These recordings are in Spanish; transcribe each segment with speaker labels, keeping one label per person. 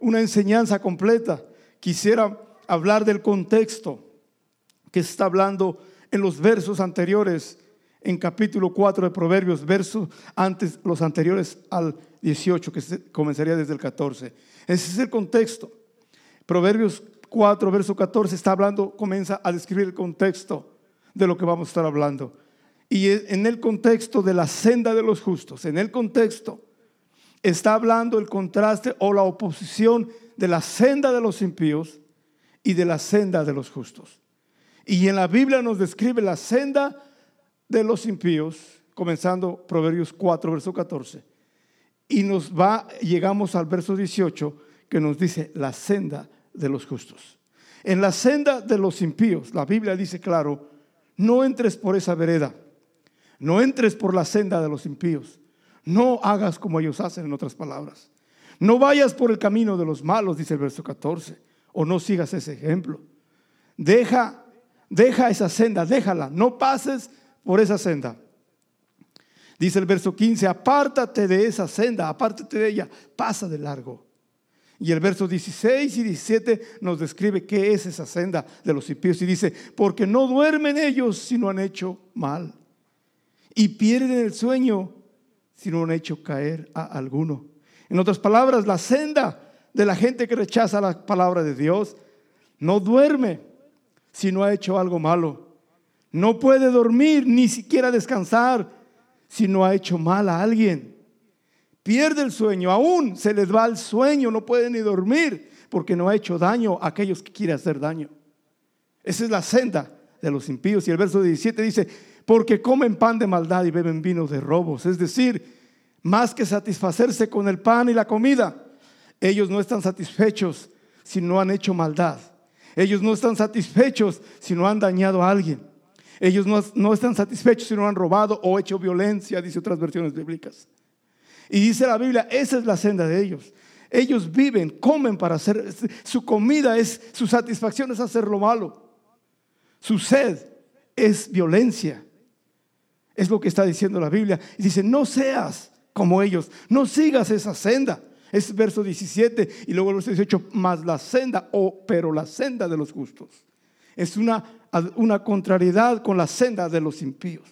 Speaker 1: una enseñanza completa, quisiera hablar del contexto que está hablando en los versos anteriores, en capítulo 4 de Proverbios, versos antes, los anteriores al 18, que comenzaría desde el 14. Ese es el contexto. Proverbios 4, verso 14 está hablando, comienza a describir el contexto de lo que vamos a estar hablando. Y en el contexto de la senda de los justos, en el contexto, está hablando el contraste o la oposición de la senda de los impíos y de la senda de los justos. Y en la Biblia nos describe la senda de los impíos, comenzando Proverbios 4, verso 14. Y nos va, llegamos al verso 18, que nos dice la senda de los justos. En la senda de los impíos, la Biblia dice claro, no entres por esa vereda, no entres por la senda de los impíos, no hagas como ellos hacen, en otras palabras. No vayas por el camino de los malos, dice el verso 14, o no sigas ese ejemplo. Deja, deja esa senda, déjala, no pases por esa senda. Dice el verso 15, apártate de esa senda, apártate de ella, pasa de largo. Y el verso 16 y 17 nos describe qué es esa senda de los impíos y dice, porque no duermen ellos si no han hecho mal. Y pierden el sueño si no han hecho caer a alguno. En otras palabras, la senda de la gente que rechaza la palabra de Dios no duerme si no ha hecho algo malo. No puede dormir ni siquiera descansar si no ha hecho mal a alguien pierde el sueño, aún se les va el sueño, no puede ni dormir porque no ha hecho daño a aquellos que quiere hacer daño. Esa es la senda de los impíos. Y el verso 17 dice, porque comen pan de maldad y beben vino de robos. Es decir, más que satisfacerse con el pan y la comida, ellos no están satisfechos si no han hecho maldad. Ellos no están satisfechos si no han dañado a alguien. Ellos no, no están satisfechos si no han robado o hecho violencia, dice otras versiones bíblicas. Y dice la Biblia, esa es la senda de ellos. Ellos viven, comen para hacer, su comida es, su satisfacción es hacer lo malo. Su sed es violencia. Es lo que está diciendo la Biblia. Y dice, no seas como ellos, no sigas esa senda. Es verso 17 y luego el verso 18, más la senda, o pero la senda de los justos. Es una, una contrariedad con la senda de los impíos.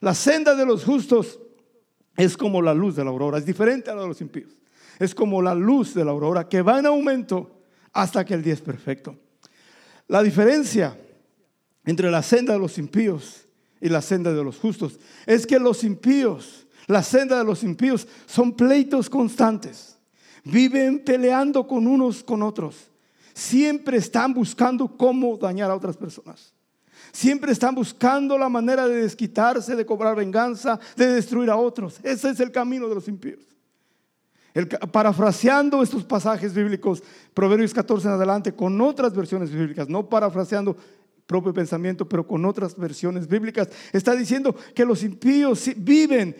Speaker 1: La senda de los justos es como la luz de la aurora, es diferente a la de los impíos. Es como la luz de la aurora que va en aumento hasta que el día es perfecto. La diferencia entre la senda de los impíos y la senda de los justos es que los impíos, la senda de los impíos son pleitos constantes. Viven peleando con unos con otros. Siempre están buscando cómo dañar a otras personas. Siempre están buscando la manera de desquitarse, de cobrar venganza, de destruir a otros. Ese es el camino de los impíos. parafraseando estos pasajes bíblicos, Proverbios 14 en adelante, con otras versiones bíblicas, no parafraseando propio pensamiento, pero con otras versiones bíblicas, está diciendo que los impíos viven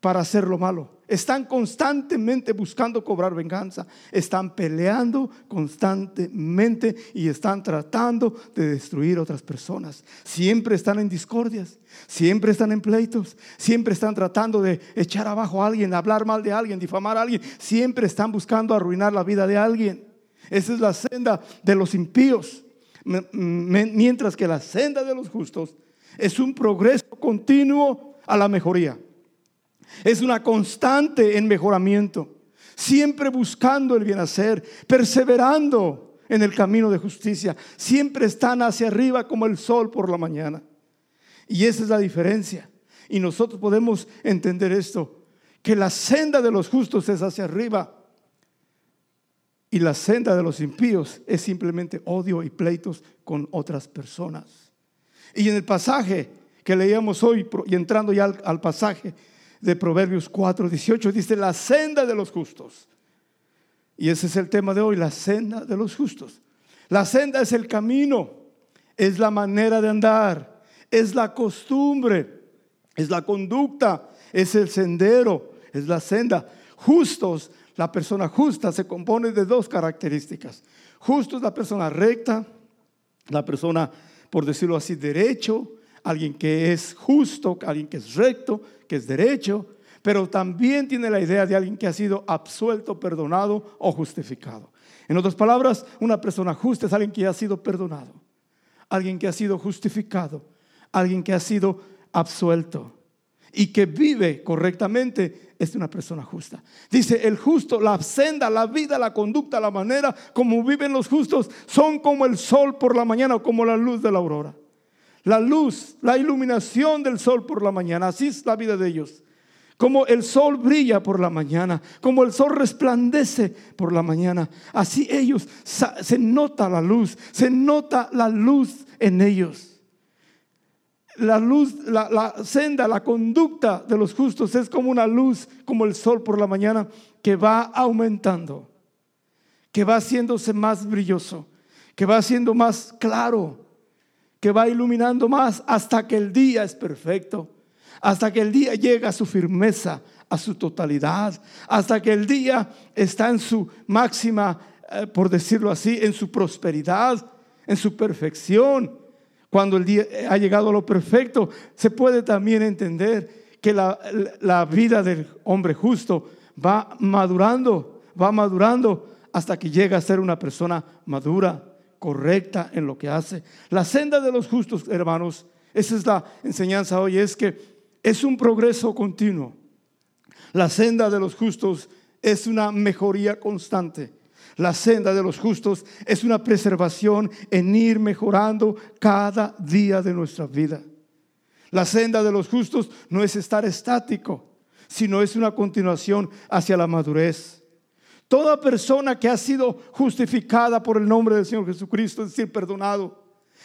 Speaker 1: para hacer lo malo. Están constantemente buscando cobrar venganza. Están peleando constantemente y están tratando de destruir a otras personas. Siempre están en discordias, siempre están en pleitos, siempre están tratando de echar abajo a alguien, hablar mal de alguien, difamar a alguien. Siempre están buscando arruinar la vida de alguien. Esa es la senda de los impíos. Mientras que la senda de los justos es un progreso continuo a la mejoría. Es una constante en mejoramiento, siempre buscando el bien hacer, perseverando en el camino de justicia, siempre están hacia arriba como el sol por la mañana. Y esa es la diferencia. Y nosotros podemos entender esto, que la senda de los justos es hacia arriba y la senda de los impíos es simplemente odio y pleitos con otras personas. Y en el pasaje que leíamos hoy, y entrando ya al, pasaje, de Proverbios 4, 18, dice la senda de los justos. Y ese es el tema de hoy, la senda de los justos. La senda es el camino, es la manera de andar, es la costumbre, es la conducta, es el sendero, es la senda. Justos, la persona justa se compone de dos características. Justo es la persona recta, la persona, por decirlo así, derecho, alguien que es justo, alguien que es recto, que es derecho, pero también tiene la idea de alguien que ha sido absuelto, perdonado o justificado. En otras palabras, una persona justa es alguien que ha sido perdonado, alguien que ha sido justificado, alguien que ha sido absuelto y que vive correctamente es una persona justa. Dice, el justo, la senda, la vida, la conducta, la manera como viven los justos son como el sol por la mañana o como la luz de la aurora. La luz, la iluminación del sol por la mañana, así es la vida de ellos. Como el sol brilla por la mañana, como el sol resplandece por la mañana, así ellos se nota la luz, se nota la luz en ellos la luz, la, senda, la conducta de los justos es como una luz, como el sol por la mañana, que va aumentando, que va haciéndose más brilloso, que va haciendo más claro, que va iluminando más hasta que el día es perfecto, hasta que el día llega a su firmeza, a su totalidad, hasta que el día está en su máxima, eh, por decirlo así, en su prosperidad, en su perfección cuando el día ha llegado a lo perfecto, se puede también entender que la, vida del hombre justo va madurando, va madurando hasta que llega a ser una persona madura, correcta en lo que hace. La senda de los justos, hermanos, esa es la enseñanza hoy, es que es un progreso continuo. La senda de los justos es una mejoría constante. La senda de los justos es una preservación en ir mejorando cada día de nuestra vida. La senda de los justos no es estar estático, sino es una continuación hacia la madurez. Toda persona que ha sido justificada por el nombre del Señor Jesucristo, es decir, perdonado,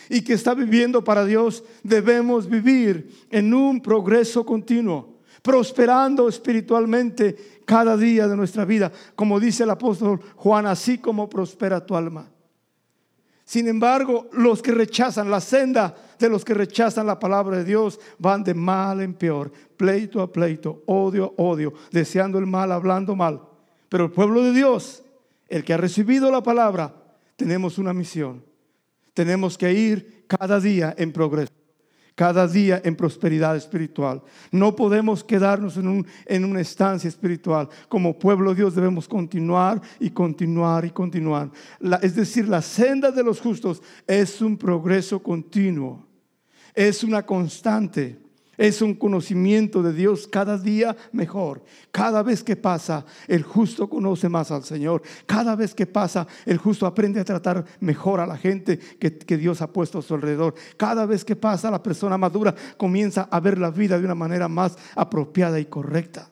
Speaker 1: y que está viviendo para Dios, debemos vivir en un progreso continuo, prosperando espiritualmente cada día de nuestra vida, como dice el apóstol Juan, así como prospera tu alma. Sin embargo, los que rechazan la senda de los que rechazan la palabra de Dios van de mal en peor, pleito a pleito, odio a odio, deseando el mal, hablando mal. Pero el pueblo de Dios, el que ha recibido la palabra, tenemos una misión. Tenemos que ir cada día en progreso cada día en prosperidad espiritual. No podemos quedarnos en, en, una estancia espiritual. Como pueblo de Dios debemos continuar y continuar y continuar. es decir, la senda de los justos es un progreso continuo, es una constante. Es un conocimiento de Dios cada día mejor. Cada vez que pasa, el justo conoce más al Señor. Cada vez que pasa, el justo aprende a tratar mejor a la gente que, Dios ha puesto a su alrededor. Cada vez que pasa, la persona madura comienza a ver la vida de una manera más apropiada y correcta.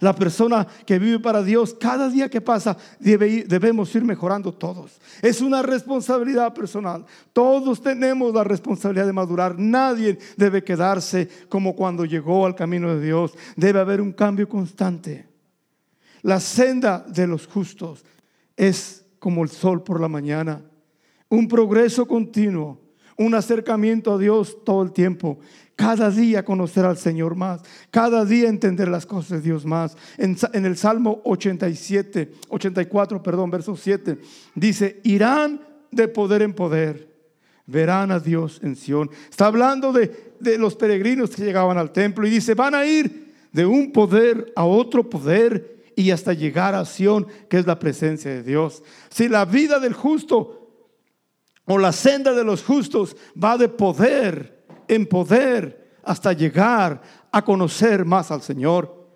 Speaker 1: La persona que vive para Dios, cada día que pasa, debemos ir mejorando todos. Es una responsabilidad personal. Todos tenemos la responsabilidad de madurar. Nadie debe quedarse como cuando llegó al camino de Dios. Debe haber un cambio constante. La senda de los justos es como el sol por la mañana. Un progreso continuo, un acercamiento a Dios todo el tiempo. Cada día conocer al Señor más, cada día entender las cosas de Dios más. En, el Salmo 87, 84, perdón, verso 7, dice, irán de poder en poder, verán a Dios en Sión. Está hablando de, de los peregrinos que llegaban al templo y dice, van a ir de un poder a otro poder y hasta llegar a Sión, que es la presencia de Dios. Si la vida del justo o la senda de los justos va de poder en poder hasta llegar a conocer más al Señor.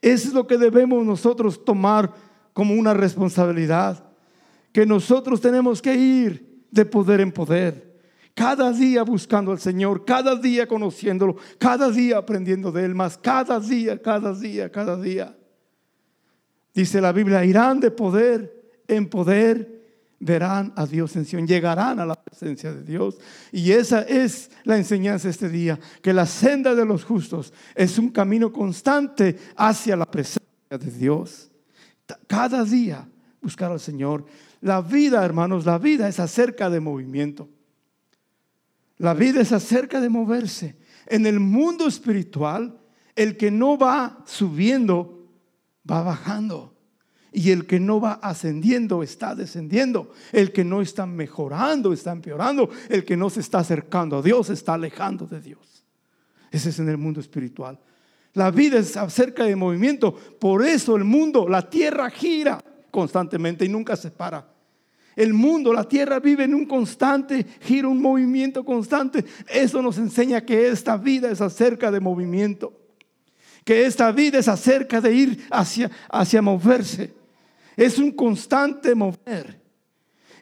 Speaker 1: Eso es lo que debemos nosotros tomar como una responsabilidad, que nosotros tenemos que ir de poder en poder, cada día buscando al Señor, cada día conociéndolo, cada día aprendiendo de Él más, cada día, cada día, cada día. Dice la Biblia, irán de poder en poder verán a Dios en Sion, llegarán a la presencia de Dios. Y esa es la enseñanza este día, que la senda de los justos es un camino constante hacia la presencia de Dios. Cada día buscar al Señor. La vida, hermanos, la vida es acerca de movimiento. La vida es acerca de moverse. En el mundo espiritual, el que no va subiendo, va bajando. Y el que no va ascendiendo está descendiendo. El que no está mejorando está empeorando. El que no se está acercando a Dios está alejando de Dios. Ese es en el mundo espiritual. La vida es acerca de movimiento. Por eso el mundo, la tierra gira constantemente y nunca se para. El mundo, la tierra vive en un constante giro, un movimiento constante. Eso nos enseña que esta vida es acerca de movimiento. Que esta vida es acerca de ir hacia, hacia moverse. Es un constante mover.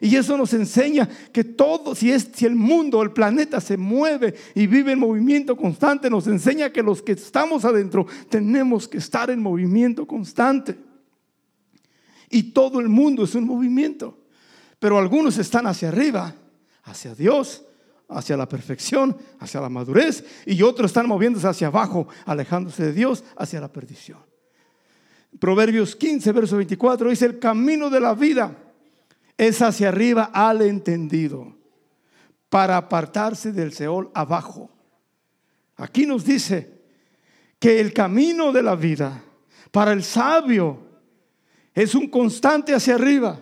Speaker 1: Y eso nos enseña que todo, si, es, el mundo, el planeta se mueve y vive en movimiento constante, nos enseña que los que estamos adentro tenemos que estar en movimiento constante. Y todo el mundo es un movimiento. Pero algunos están hacia arriba, hacia Dios, hacia la perfección, hacia la madurez, y otros están moviéndose hacia abajo, alejándose de Dios, hacia la perdición. Proverbios 15, verso 24 dice, el camino de la vida es hacia arriba al entendido, para apartarse del Seol abajo. Aquí nos dice que el camino de la vida para el sabio es un constante hacia arriba.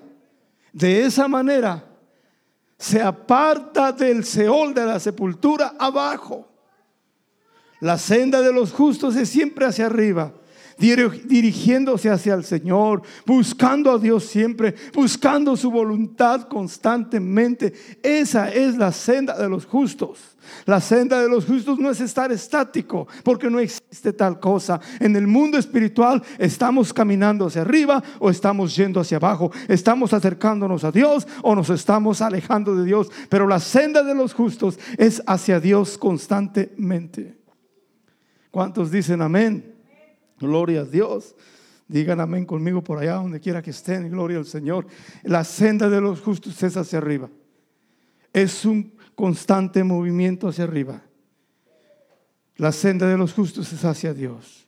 Speaker 1: De esa manera se aparta del Seol de la sepultura abajo. La senda de los justos es siempre hacia arriba dirigiéndose hacia el Señor, buscando a Dios siempre, buscando su voluntad constantemente. Esa es la senda de los justos. La senda de los justos no es estar estático, porque no existe tal cosa. En el mundo espiritual estamos caminando hacia arriba o estamos yendo hacia abajo. Estamos acercándonos a Dios o nos estamos alejando de Dios. Pero la senda de los justos es hacia Dios constantemente. ¿Cuántos dicen amén? Gloria a Dios. Digan amén conmigo por allá, donde quiera que estén. Gloria al Señor. La senda de los justos es hacia arriba. Es un constante movimiento hacia arriba. La senda de los justos es hacia Dios.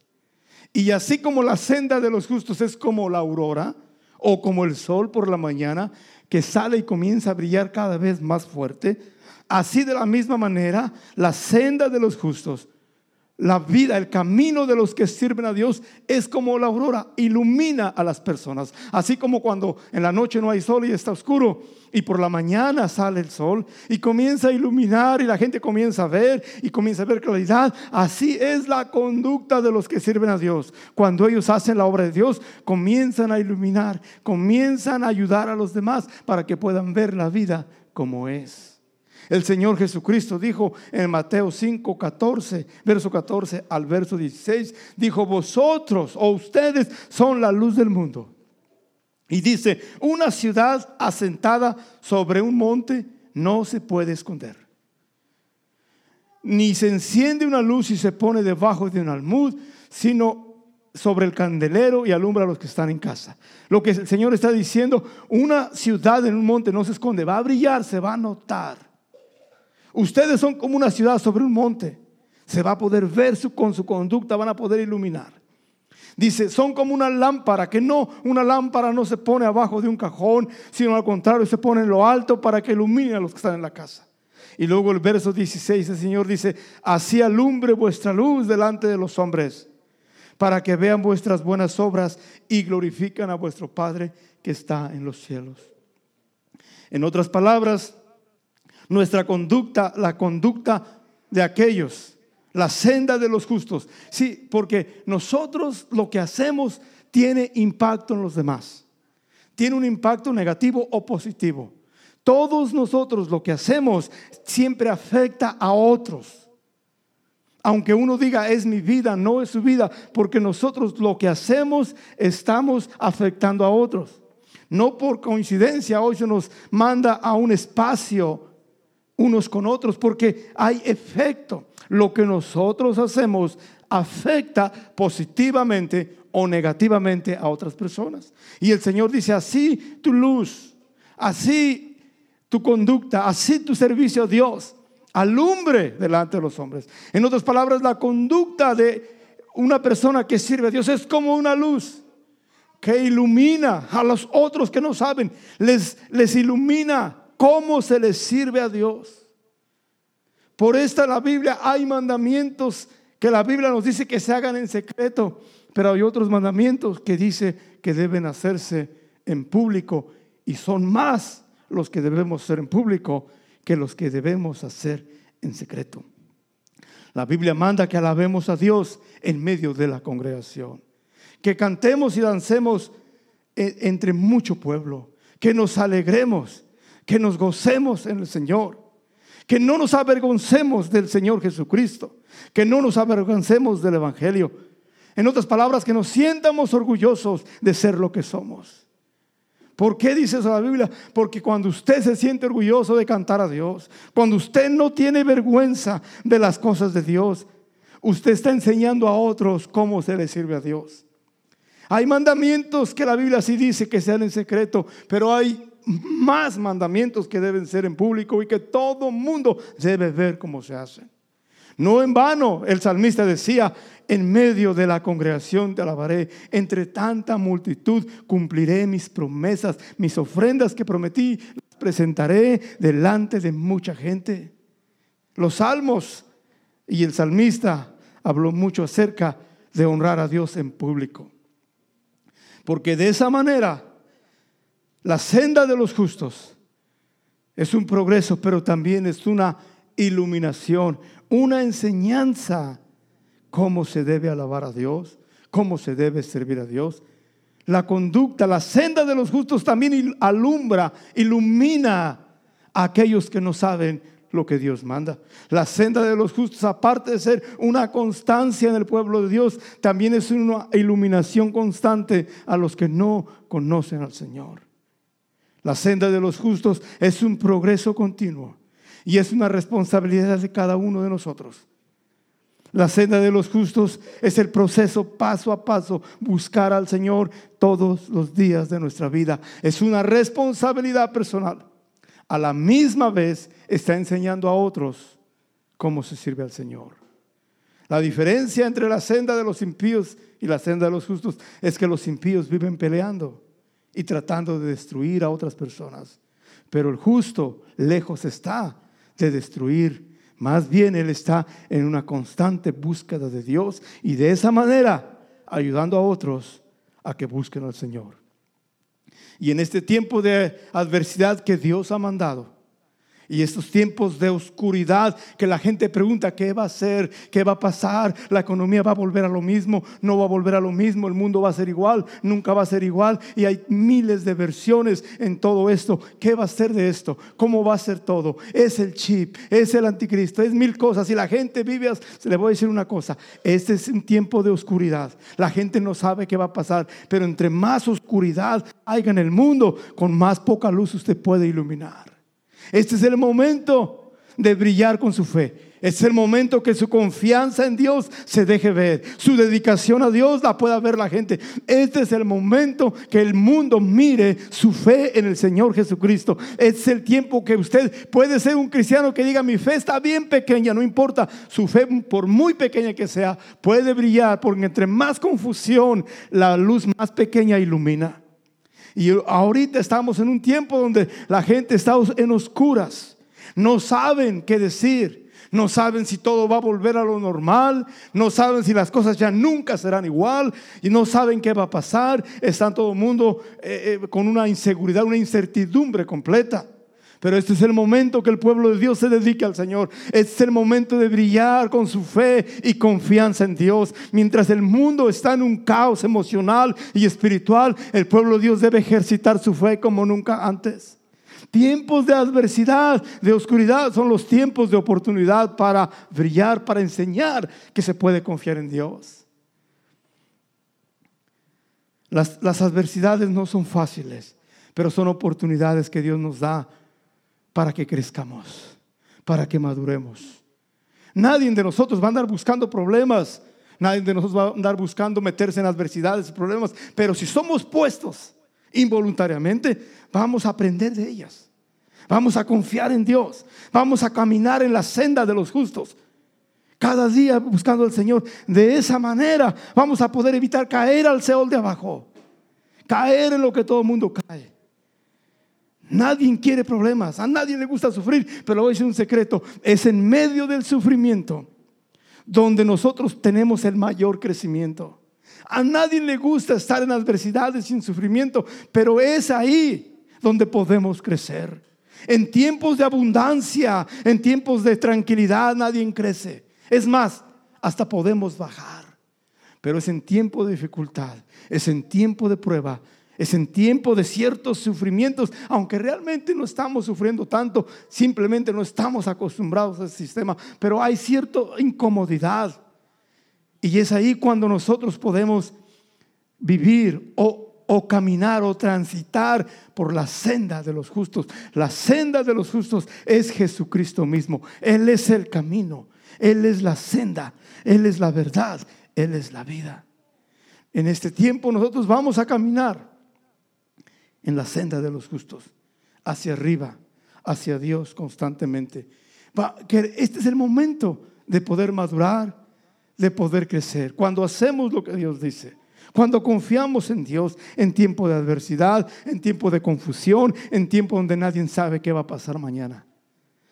Speaker 1: Y así como la senda de los justos es como la aurora o como el sol por la mañana que sale y comienza a brillar cada vez más fuerte, así de la misma manera la senda de los justos la vida, el camino de los que sirven a Dios es como la aurora, ilumina a las personas. Así como cuando en la noche no hay sol y está oscuro y por la mañana sale el sol y comienza a iluminar y la gente comienza a ver y comienza a ver claridad. Así es la conducta de los que sirven a Dios. Cuando ellos hacen la obra de Dios, comienzan a iluminar, comienzan a ayudar a los demás para que puedan ver la vida como es. El Señor Jesucristo dijo en Mateo 5, 14, verso 14 al verso 16, dijo, vosotros o ustedes son la luz del mundo. Y dice, una ciudad asentada sobre un monte no se puede esconder. Ni se enciende una luz y se pone debajo de un almud, sino sobre el candelero y alumbra a los que están en casa. Lo que el Señor está diciendo, una ciudad en un monte no se esconde, va a brillar, se va a notar. Ustedes son como una ciudad sobre un monte. Se va a poder ver su, con su conducta, van a poder iluminar. Dice, son como una lámpara, que no, una lámpara no se pone abajo de un cajón, sino al contrario, se pone en lo alto para que ilumine a los que están en la casa. Y luego el verso 16, el Señor dice, así alumbre vuestra luz delante de los hombres, para que vean vuestras buenas obras y glorifican a vuestro Padre que está en los cielos. En otras palabras, nuestra conducta, la conducta de aquellos, la senda de los justos. Sí, porque nosotros lo que hacemos tiene impacto en los demás. Tiene un impacto negativo o positivo. Todos nosotros lo que hacemos siempre afecta a otros. Aunque uno diga es mi vida, no es su vida, porque nosotros lo que hacemos estamos afectando a otros. No por coincidencia hoy se nos manda a un espacio unos con otros porque hay efecto. Lo que nosotros hacemos afecta positivamente o negativamente a otras personas. Y el Señor dice, así tu luz, así tu conducta, así tu servicio a Dios, alumbre delante de los hombres. En otras palabras, la conducta de una persona que sirve a Dios es como una luz que ilumina a los otros que no saben, les, les ilumina cómo se les sirve a Dios. Por esta la Biblia hay mandamientos que la Biblia nos dice que se hagan en secreto, pero hay otros mandamientos que dice que deben hacerse en público y son más los que debemos hacer en público que los que debemos hacer en secreto. La Biblia manda que alabemos a Dios en medio de la congregación, que cantemos y dancemos e, entre mucho pueblo, que nos alegremos, que nos gocemos en el Señor, que no nos avergoncemos del Señor Jesucristo, que no nos avergoncemos del Evangelio. En otras palabras, que nos sientamos orgullosos de ser lo que somos. ¿Por qué dice eso la Biblia? Porque cuando usted se siente orgulloso de cantar a Dios, cuando usted no tiene vergüenza de las cosas de Dios, usted está enseñando a otros cómo se le sirve a Dios. Hay mandamientos que la Biblia sí dice que sean en secreto, pero hay más mandamientos que deben ser en público y que todo mundo debe ver cómo se hacen. No en vano el salmista decía, en medio de la congregación te alabaré, entre tanta multitud cumpliré mis promesas, mis ofrendas que prometí, las presentaré delante de mucha gente. Los salmos y el salmista habló mucho acerca de honrar a Dios en público. Porque de esa manera la senda de los justos es un progreso, pero también es una iluminación, una enseñanza cómo se debe alabar a Dios, cómo se debe servir a Dios. La conducta, la senda de los justos también alumbra, ilumina a aquellos que no saben lo que Dios manda. La senda de los justos, aparte de ser una constancia en el pueblo de Dios, también es una iluminación constante a los que no conocen al Señor. La senda de los justos es un progreso continuo y es una responsabilidad de cada uno de nosotros. La senda de los justos es el proceso paso a paso, buscar al Señor todos los días de nuestra vida. Es una responsabilidad personal. A la misma vez está enseñando a otros cómo se sirve al Señor. La diferencia entre la senda de los impíos y la senda de los justos es que los impíos viven peleando y tratando de destruir a otras personas. Pero el justo lejos está de destruir. Más bien Él está en una constante búsqueda de Dios y de esa manera ayudando a otros a que busquen al Señor. Y en este tiempo de adversidad que Dios ha mandado, y estos tiempos de oscuridad que la gente pregunta qué va a ser, qué va a pasar, la economía va a volver a lo mismo, no va a volver a lo mismo, el mundo va a ser igual, nunca va a ser igual y hay miles de versiones en todo esto. ¿Qué va a ser de esto? ¿Cómo va a ser todo? Es el chip, es el anticristo, es mil cosas y la gente vive, le voy a decir una cosa, este es un tiempo de oscuridad. La gente no sabe qué va a pasar, pero entre más oscuridad haya en el mundo, con más poca luz usted puede iluminar. Este es el momento de brillar con su fe. Es el momento que su confianza en Dios se deje ver. Su dedicación a Dios la pueda ver la gente. Este es el momento que el mundo mire su fe en el Señor Jesucristo. Es el tiempo que usted puede ser un cristiano que diga mi fe está bien pequeña, no importa. Su fe, por muy pequeña que sea, puede brillar porque entre más confusión, la luz más pequeña ilumina. Y ahorita estamos en un tiempo donde la gente está en oscuras. No saben qué decir. No saben si todo va a volver a lo normal. No saben si las cosas ya nunca serán igual. Y no saben qué va a pasar. Están todo el mundo eh, eh, con una inseguridad, una incertidumbre completa. Pero este es el momento que el pueblo de Dios se dedique al Señor. Este es el momento de brillar con su fe y confianza en Dios. Mientras el mundo está en un caos emocional y espiritual, el pueblo de Dios debe ejercitar su fe como nunca antes. Tiempos de adversidad, de oscuridad, son los tiempos de oportunidad para brillar, para enseñar que se puede confiar en Dios. Las, las adversidades no son fáciles, pero son oportunidades que Dios nos da para que crezcamos, para que maduremos. Nadie de nosotros va a andar buscando problemas, nadie de nosotros va a andar buscando meterse en adversidades y problemas, pero si somos puestos involuntariamente, vamos a aprender de ellas. Vamos a confiar en Dios, vamos a caminar en la senda de los justos. Cada día buscando al Señor. De esa manera vamos a poder evitar caer al Seol de abajo. Caer en lo que todo el mundo cae. Nadie quiere problemas, a nadie le gusta sufrir, pero voy a decir un secreto, es en medio del sufrimiento donde nosotros tenemos el mayor crecimiento. A nadie le gusta estar en adversidades sin sufrimiento, pero es ahí donde podemos crecer. En tiempos de abundancia, en tiempos de tranquilidad, nadie crece. Es más, hasta podemos bajar. Pero es en tiempo de dificultad, es en tiempo de prueba, es en tiempo de ciertos sufrimientos, aunque realmente no estamos sufriendo tanto, simplemente no estamos acostumbrados al sistema, pero hay cierta incomodidad. Y es ahí cuando nosotros podemos vivir o, o, caminar o transitar por la senda de los justos. La senda de los justos es Jesucristo mismo. Él es el camino, Él es la senda, Él es la verdad, Él es la vida. En este tiempo nosotros vamos a caminar en la senda de los justos, hacia arriba, hacia Dios constantemente. Este es el momento de poder madurar, de poder crecer. Cuando hacemos lo que Dios dice, cuando confiamos en Dios en tiempo de adversidad, en tiempo de confusión, en tiempo donde nadie sabe qué va a pasar mañana.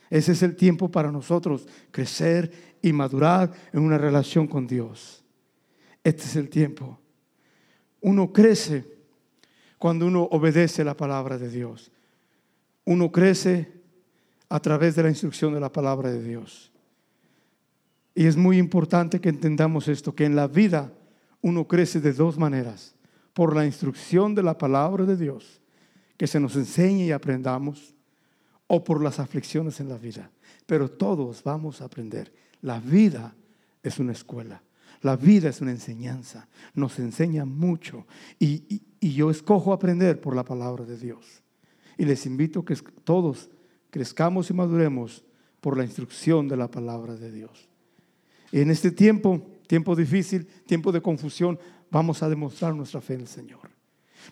Speaker 1: Ese es el tiempo para nosotros crecer y madurar en una relación con Dios. Este es el tiempo. Uno crece cuando uno obedece la palabra de Dios. Uno crece a través de la instrucción de la palabra de Dios. Y es muy importante que entendamos esto, que en la vida uno crece de dos maneras. Por la instrucción de la palabra de Dios, que se nos enseñe y aprendamos, o por las aflicciones en la vida. Pero todos vamos a aprender. La vida es una escuela. La vida es una enseñanza. Nos enseña mucho. Y, yo escojo aprender por la palabra de Dios. Y les invito que todos crezcamos y maduremos por la instrucción de la palabra de Dios. Y en este tiempo, tiempo difícil, tiempo de confusión, vamos a demostrar nuestra fe en el Señor.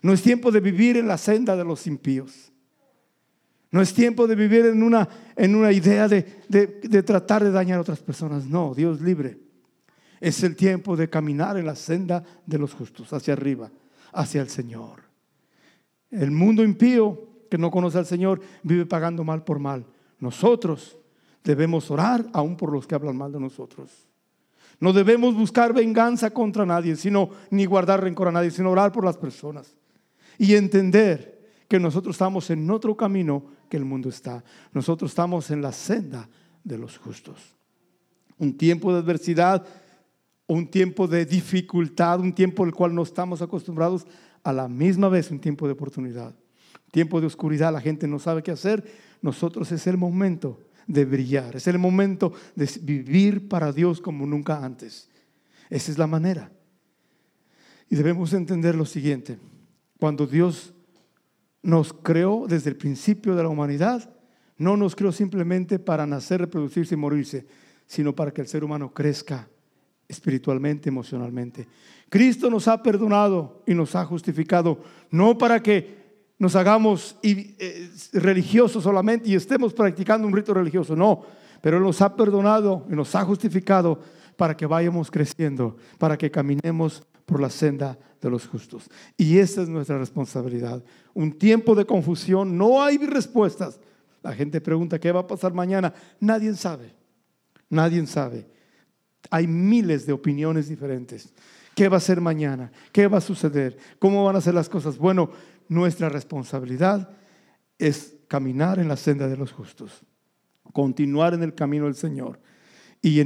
Speaker 1: No es tiempo de vivir en la senda de los impíos. No es tiempo de vivir en una, en una idea de, de tratar de dañar a otras personas. No, Dios libre. Es el tiempo de caminar en la senda de los justos, hacia arriba hacia el Señor. El mundo impío que no conoce al Señor vive pagando mal por mal. Nosotros debemos orar aún por los que hablan mal de nosotros. No debemos buscar venganza contra nadie, sino ni guardar rencor a nadie, sino orar por las personas y entender que nosotros estamos en otro camino que el mundo está. Nosotros estamos en la senda de los justos. Un tiempo de adversidad un tiempo de dificultad, un tiempo al cual no estamos acostumbrados, a la misma vez un tiempo de oportunidad. Tiempo de oscuridad, la gente no sabe qué hacer. Nosotros es el momento de brillar, es el momento de vivir para Dios como nunca antes. Esa es la manera. Y debemos entender lo siguiente, cuando Dios nos creó desde el principio de la humanidad, no nos creó simplemente para nacer, reproducirse y morirse, sino para que el ser humano crezca espiritualmente, emocionalmente. Cristo nos ha perdonado y nos ha justificado, no para que nos hagamos eh, religiosos solamente y estemos practicando un rito religioso, no, pero nos ha perdonado y nos ha justificado para que vayamos creciendo, para que caminemos por la senda de los justos. Y esa es nuestra responsabilidad. Un tiempo de confusión, no hay respuestas. La gente pregunta, ¿qué va a pasar mañana? Nadie sabe, nadie sabe. Hay miles de opiniones diferentes. ¿Qué va a ser mañana? ¿Qué va a suceder? ¿Cómo van a ser las cosas? Bueno, nuestra responsabilidad es caminar en la senda de los justos, continuar en el camino del Señor. Y,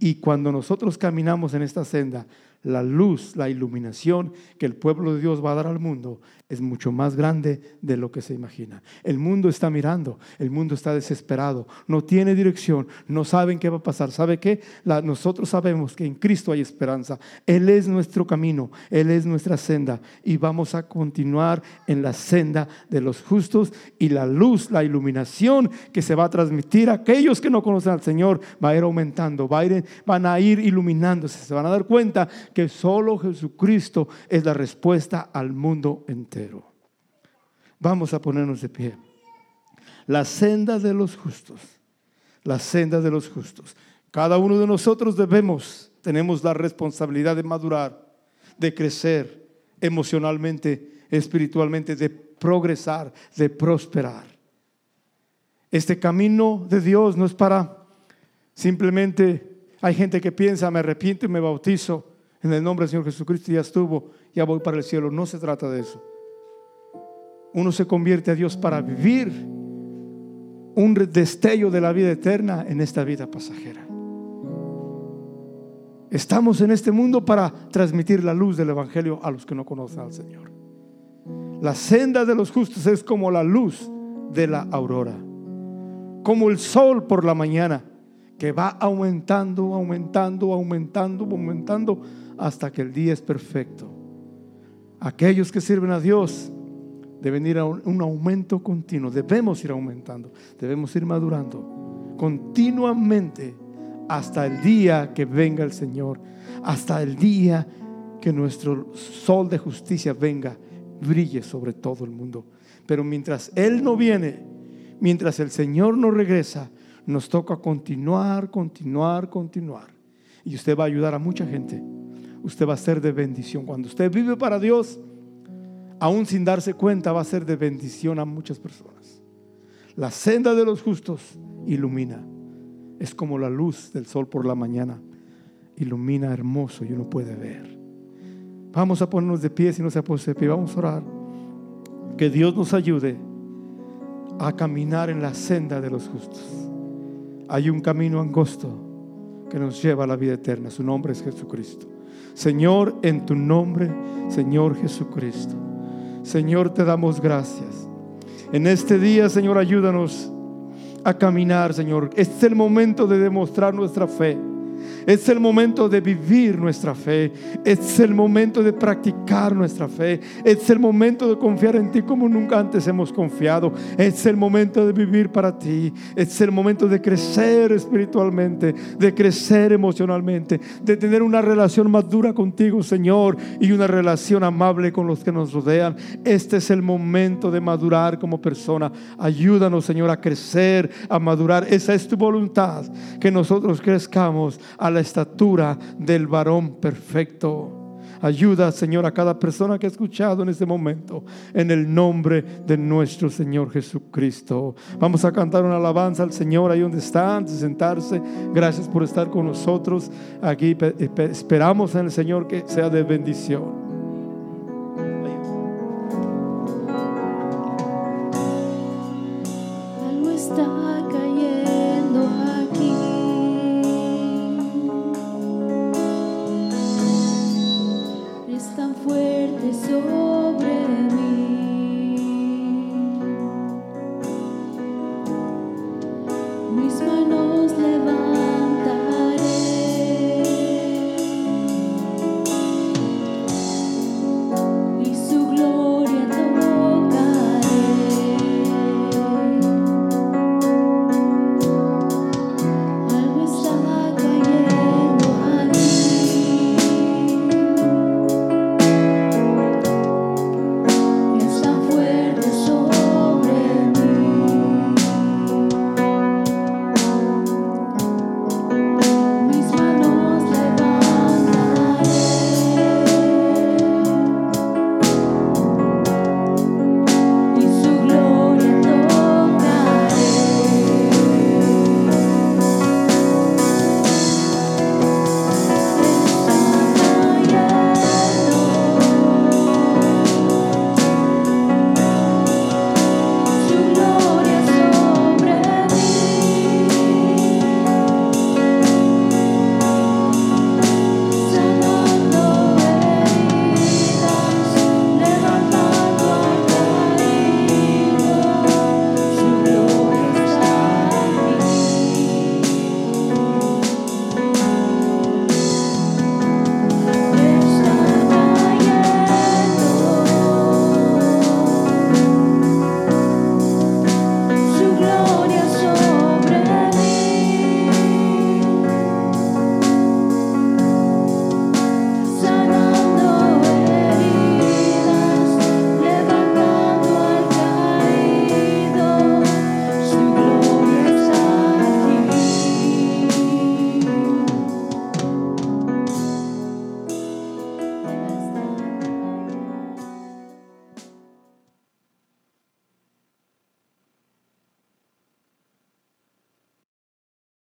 Speaker 1: y cuando nosotros caminamos en esta senda, la luz, la iluminación que el pueblo de Dios va a dar al mundo es mucho más grande de lo que se imagina. El mundo está mirando, el mundo está desesperado, no tiene dirección, no saben qué va a pasar. ¿Sabe qué? nosotros sabemos que en Cristo hay esperanza. Él es nuestro camino, Él es nuestra senda y vamos a continuar en la senda de los justos y la luz, la iluminación que se va a transmitir a aquellos que no conocen al Señor va a ir aumentando, va a ir, van a ir iluminándose, se van a dar cuenta que solo Jesucristo es la respuesta al mundo entero. Vamos a ponernos de pie. La senda de los justos, la senda de los justos. Cada uno de nosotros debemos, tenemos la responsabilidad de madurar, de crecer emocionalmente, espiritualmente, de progresar, de prosperar. Este camino de Dios no es para simplemente, hay gente que piensa, me arrepiento y me bautizo en el nombre del Señor Jesucristo ya estuvo, ya voy para el cielo. No se trata de eso. Uno se convierte a Dios para vivir un destello de la vida eterna en esta vida pasajera. Estamos en este mundo para transmitir la luz del Evangelio a los que no conocen al Señor. La senda de los justos es como la luz de la aurora, como el sol por la mañana, que va aumentando, aumentando, aumentando, aumentando, hasta que el día es perfecto. Aquellos que sirven a Dios deben ir a un, aumento continuo, debemos ir aumentando, debemos ir madurando continuamente hasta el día que venga el Señor, hasta el día que nuestro sol de justicia venga, brille sobre todo el mundo. Pero mientras Él no viene, mientras el Señor no regresa, nos toca continuar, continuar, continuar. Y usted va a ayudar a mucha gente. Usted va a ser de bendición. Cuando usted vive para Dios, aún sin darse cuenta, va a ser de bendición a muchas personas. La senda de los justos ilumina. Es como la luz del sol por la mañana. Ilumina hermoso y uno puede ver. Vamos a ponernos de pie si no se ha de pie. Vamos a orar. Que Dios nos ayude a caminar en la senda de los justos. Hay un camino angosto que nos lleva a la vida eterna. Su nombre es Jesucristo. Señor, en tu nombre, Señor Jesucristo. Señor, te damos gracias. En este día, Señor, ayúdanos a caminar, Señor. Este es el momento de demostrar nuestra fe. Es el momento de vivir nuestra fe. Es el momento de practicar nuestra fe. Es el momento de confiar en ti como nunca antes hemos confiado. Es el momento de vivir para ti. Es el momento de crecer espiritualmente, de crecer emocionalmente, de tener una relación más dura contigo, Señor, y una relación amable con los que nos rodean. Este es el momento de madurar como persona. Ayúdanos, Señor, a crecer, a madurar. Esa es tu voluntad, que nosotros crezcamos a la estatura del varón perfecto. Ayuda, Señor, a cada persona que ha escuchado en este momento, en el nombre de nuestro Señor Jesucristo. Vamos a cantar una alabanza al Señor ahí donde está, antes de sentarse. Gracias por estar con nosotros. Aquí esperamos en el Señor que sea de bendición.